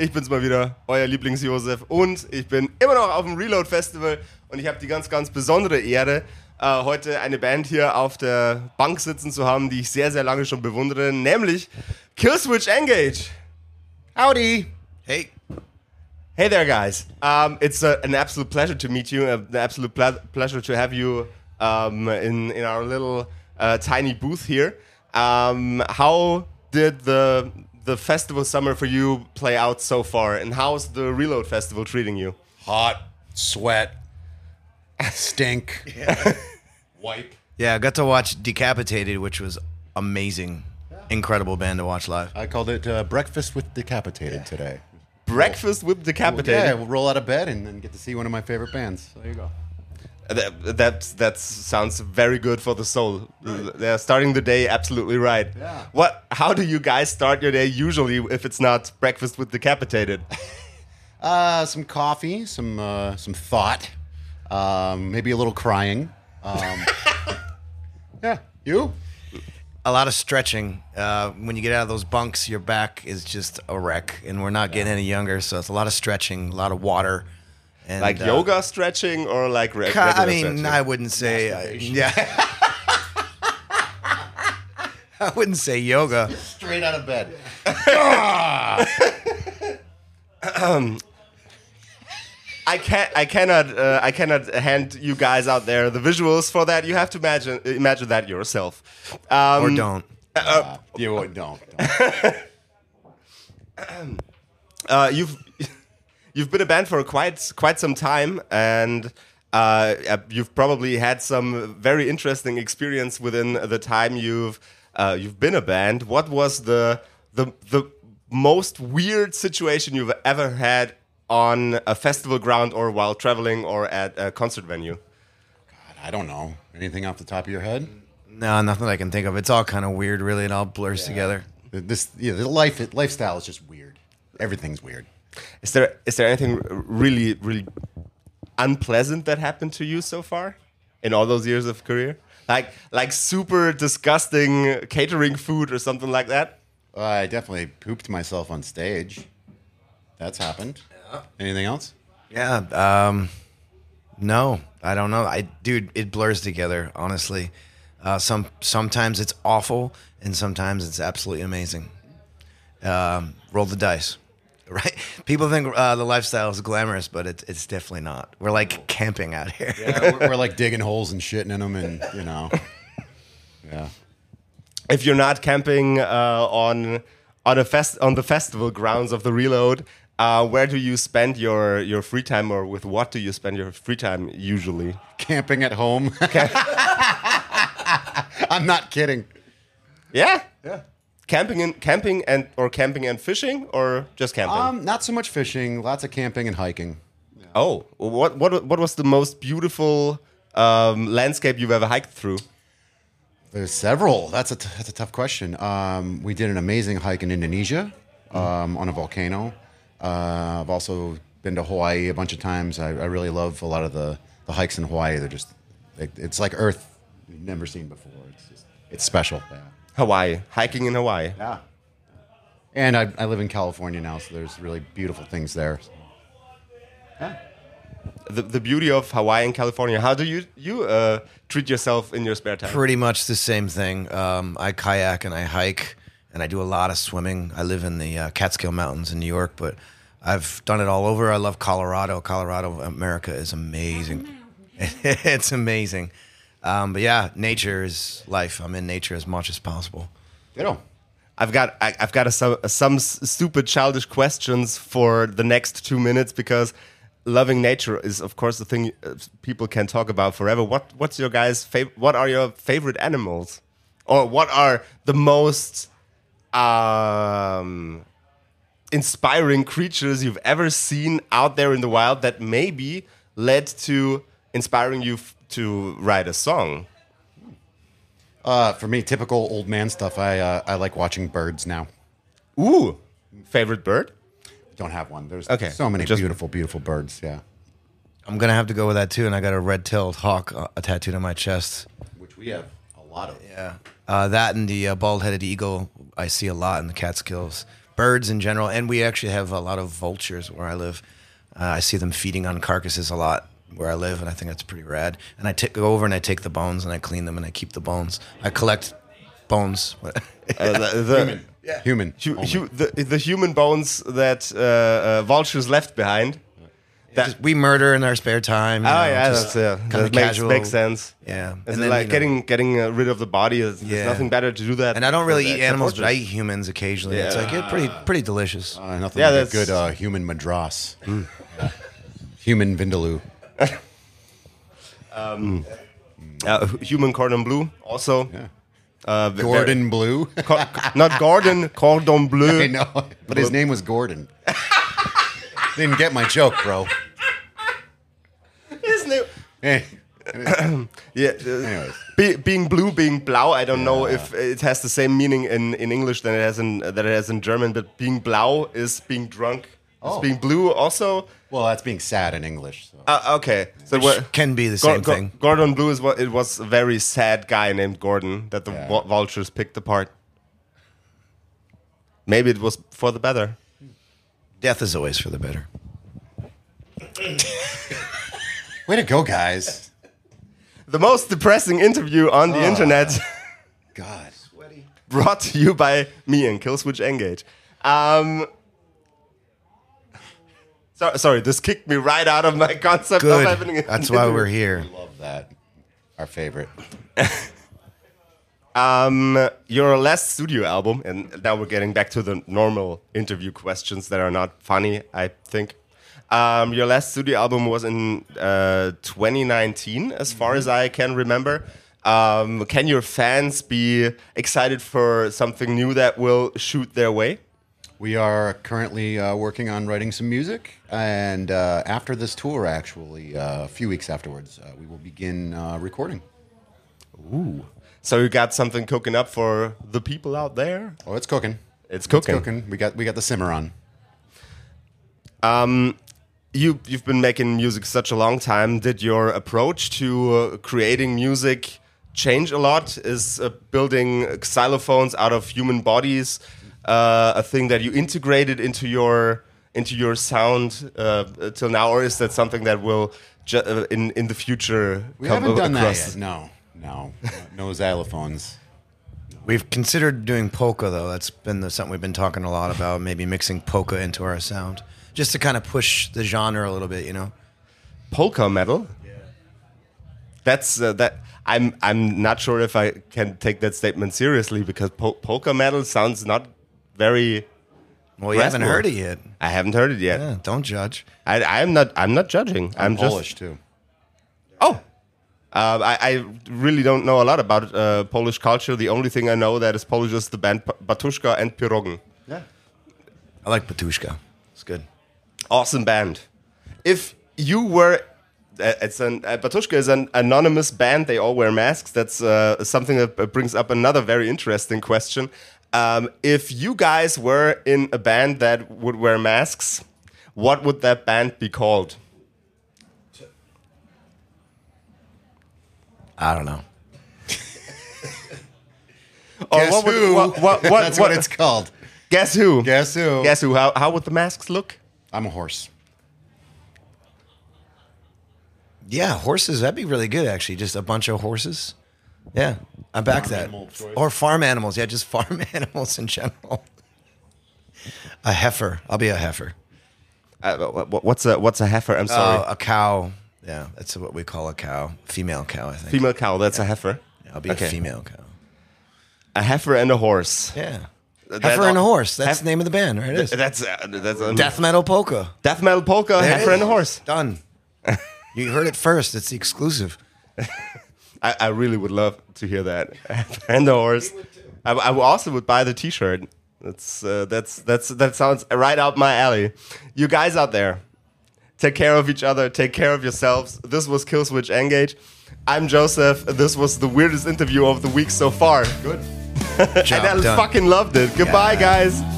Ich bin's mal wieder, euer Lieblings-Josef und ich bin immer noch auf dem Reload Festival und ich habe die ganz, ganz besondere Ehre, äh, heute eine Band hier auf der Bank sitzen zu haben, die ich sehr, sehr lange schon bewundere, nämlich Killswitch Engage. Howdy! Hey. Hey there, guys. Um, it's a, an absolute pleasure to meet you. An absolute ple- pleasure to have you um, in in our little uh, tiny booth here. Um, how did the the festival summer for you play out so far, and how's the Reload Festival treating you? Hot, sweat, stink, wipe. Yeah, I got to watch Decapitated, which was amazing. Incredible band to watch live. I called it uh, breakfast with decapitated today. Breakfast with decapitated. Yeah, we'll roll out of bed and then get to see one of my favorite bands. So there you go. That, that that sounds very good for the soul. They're starting the day absolutely right. Yeah. What? How do you guys start your day usually if it's not breakfast with decapitated? Uh, some coffee, some uh, some thought, um, maybe a little crying. Um, yeah, you? A lot of stretching. Uh, when you get out of those bunks, your back is just a wreck, and we're not getting any younger, so it's a lot of stretching, a lot of water. And, Like uh, yoga stretching or like re- regular I mean, stretching? I wouldn't say. Uh, yeah. I wouldn't say yoga. Straight out of bed. um, I can't. I cannot. Uh, I cannot hand you guys out there the visuals for that. You have to imagine imagine that yourself. Um, Or don't. Uh, you don't. don't. uh, you've you've been a band for quite quite some time, and uh, uh, you've probably had some very interesting experience within the time you've uh, you've been a band. What was the the the most weird situation you've ever had on a festival ground, or while traveling, or at a concert venue? God, I don't know. Anything off the top of your head? No, nothing I can think of. It's all kind of weird, really. It all blurs together. This, yeah, the life lifestyle is just weird. Everything's weird. Is there is there anything really really unpleasant that happened to you so far in all those years of career? Like like super disgusting catering food or something like that? Uh, I definitely pooped myself on stage. That's happened. Anything else? Yeah. Um, no, I don't know. I, dude, it blurs together. Honestly, uh, some sometimes it's awful, and sometimes it's absolutely amazing. Um, roll the dice, right? People think uh, the lifestyle is glamorous, but it's it's definitely not. We're like camping out here. Yeah, we're, we're like digging holes and shitting in them, and you know, yeah. If you're not camping uh, on on a fest on the festival grounds of the Reload, uh, where do you spend your your free time, or with what do you spend your free time usually? Camping at home. I'm not kidding. Yeah, Yeah. Camping and camping and or camping and fishing, or just camping. Um, not so much fishing. Lots of camping and hiking. Oh, what what what was the most beautiful um, landscape you've ever hiked through? There's several. That's a t- that's a tough question. Um, we did an amazing hike in Indonesia um, on a volcano. Uh, I've also been to Hawaii a bunch of times. I, I really love a lot of the, the hikes in Hawaii. They're just it, it's like Earth you've never seen before. It's just, it's special. Yeah. Hawaii, hiking in Hawaii. Yeah. And I, I live in California now, so there's really beautiful things there. Yeah. The, the beauty of Hawaii and California. How do you you uh, treat yourself in your spare time? Pretty much the same thing. Um, I kayak and I hike, and I do a lot of swimming. I live in the uh, Catskill Mountains in New York, but I've done it all over. I love Colorado. Colorado, America is amazing. it's amazing. Um, but yeah, nature is life. I'm in nature as much as possible. You know, I've got I, I've got a, some some stupid childish questions for the next two minutes because loving nature is of course the thing uh, people can talk about forever. What what's your guys' favorite? What are your favorite animals, or what are the most um inspiring creatures you've ever seen out there in the wild that maybe led to inspiring you to write a song? Uh, for me, typical old man stuff. I uh, I like watching birds now. Ooh, favorite bird? Don't have one. There's Okay, so many just- beautiful, beautiful birds. Yeah, I'm gonna have to go with that too, and I got a red-tailed hawk uh, tattooed on my chest. which we have a lot of. Yeah, uh, that and the uh, bald-headed eagle I see a lot in the Catskills. Birds in general, and we actually have a lot of vultures where I live. Uh, I see them feeding on carcasses a lot where I live, and I think that's pretty rad. And I ta- go over and I take the bones and I clean them and I keep the bones. I collect bones. Uh, the, the, Human. hu- only. hu- the, the human bones that uh, uh, vultures left behind. Just- we murder in our spare time. Oh know, yeah, that's yeah. kinda That makes, casual. makes sense. Yeah, It's And then, like you know- getting getting uh, rid of the body. Is, There's Yeah. nothing better to do that. And I don't really eat animals, but I eat humans occasionally. It's Yeah. like it's pretty pretty delicious. Uh, nothing Yeah, like a that's- good uh, human madras. Human vindaloo. Uh, human cordon bleu also. Yeah. Uh, Gordon Blue. co- not Gordon, cordon bleu. I know, but his name was Gordon. Didn't get my joke, bro. His name- Hey, Yeah. uh, be, being blue, being blau. I don't know if it has the same meaning in, in English than it has in that it has in German. But being blau is being drunk. Oh. being blue also. well, that's being sad in English. So. Uh, okay. So what? Can be the Gor- same Gor- thing. Gordon Blue is what it was a very sad guy named Gordon that the Yeah. vul- vultures picked apart. Maybe it was for the better. Death is always for the better. Way to go, guys! The most depressing interview on the internet, God, brought to you by me and Killswitch Engage. Um, so, sorry, this kicked me right out of my concept of having. Good. an That's why we're here. love that. Our favorite. Um, your last studio album, and now we're getting back to the normal interview questions that are not funny, I think. Um, your last studio album was in uh, 2019, as far as I can remember. Um, can your fans be excited for something new that will shoot their way? We are currently uh, working on writing some music, and uh, after this tour, actually, uh, a few weeks afterwards, uh, we will begin uh, recording. So you got something cooking up for the people out there? Oh, it's cooking. It's cooking. It's cooking. We got we got the simmer on. Um, you you've been making music such a long time. Did your approach to uh, creating music change a lot? Is uh, building xylophones out of human bodies uh, a thing that you integrated into your into your sound uh, till now, or is that something that will ju- uh, in in the future We come haven't done that yet. No, no, no xylophones. We've considered doing polka though. That's been the, something we've been talking a lot about. Maybe mixing polka into our sound, just to kind of push the genre a little bit. You know. polka metal. Yeah. That's uh, that. I'm I'm not sure if I can take that statement seriously because po- polka metal sounds not very. Well, you haven't heard it yet. I haven't heard it yet. Yeah, don't judge. I, I'm not. I'm not judging. I'm, I'm, just. Polish too. Oh. Uh, I, I really don't know a lot about uh, Polish culture. The only thing I know that is Polish is the band Batushka and Pirogen. Yeah. I like Batushka. It's good. awesome band. If you were, uh, it's an uh, Batushka is an anonymous band. They all wear masks. That's uh, something that brings up another very interesting question. Um, if you guys were in a band that would wear masks, what would that band be called? I don't know. Or Guess what would- who? what- what- what- That's what- what it's called. Guess who? Guess who? Guess who? How, how would the masks look? I'm a horse. Yeah, horses. That'd be really good, actually. Just a bunch of horses. Yeah, I back that. animal. Or farm animals. Yeah, just farm animals in general. A heifer. I'll be a heifer. Uh, wh- wh- what's a what's a heifer? I'm sorry, Uh, a cow. Yeah, that's what we call a cow. Female cow, I think. female cow. That's a heifer. Yeah, I'll be Okay. a female cow. A heifer and a horse. Yeah. That- Heifer and a horse. That's Hef- the name of the band, right? It is. That's uh, that's um, Death metal polka. death metal polka. There it heifer and a horse. Done. you heard it first. It's the exclusive. I, I really would love to hear that. and the horse. I, I also would buy the T-shirt. That's uh, that's that's that sounds right up my alley. You guys out there, take care of each other. Take care of yourselves. This was Killswitch Engage. I'm Josef. This was the weirdest interview of the week so far. Good. and I done. fucking loved it. Goodbye, Yeah. guys.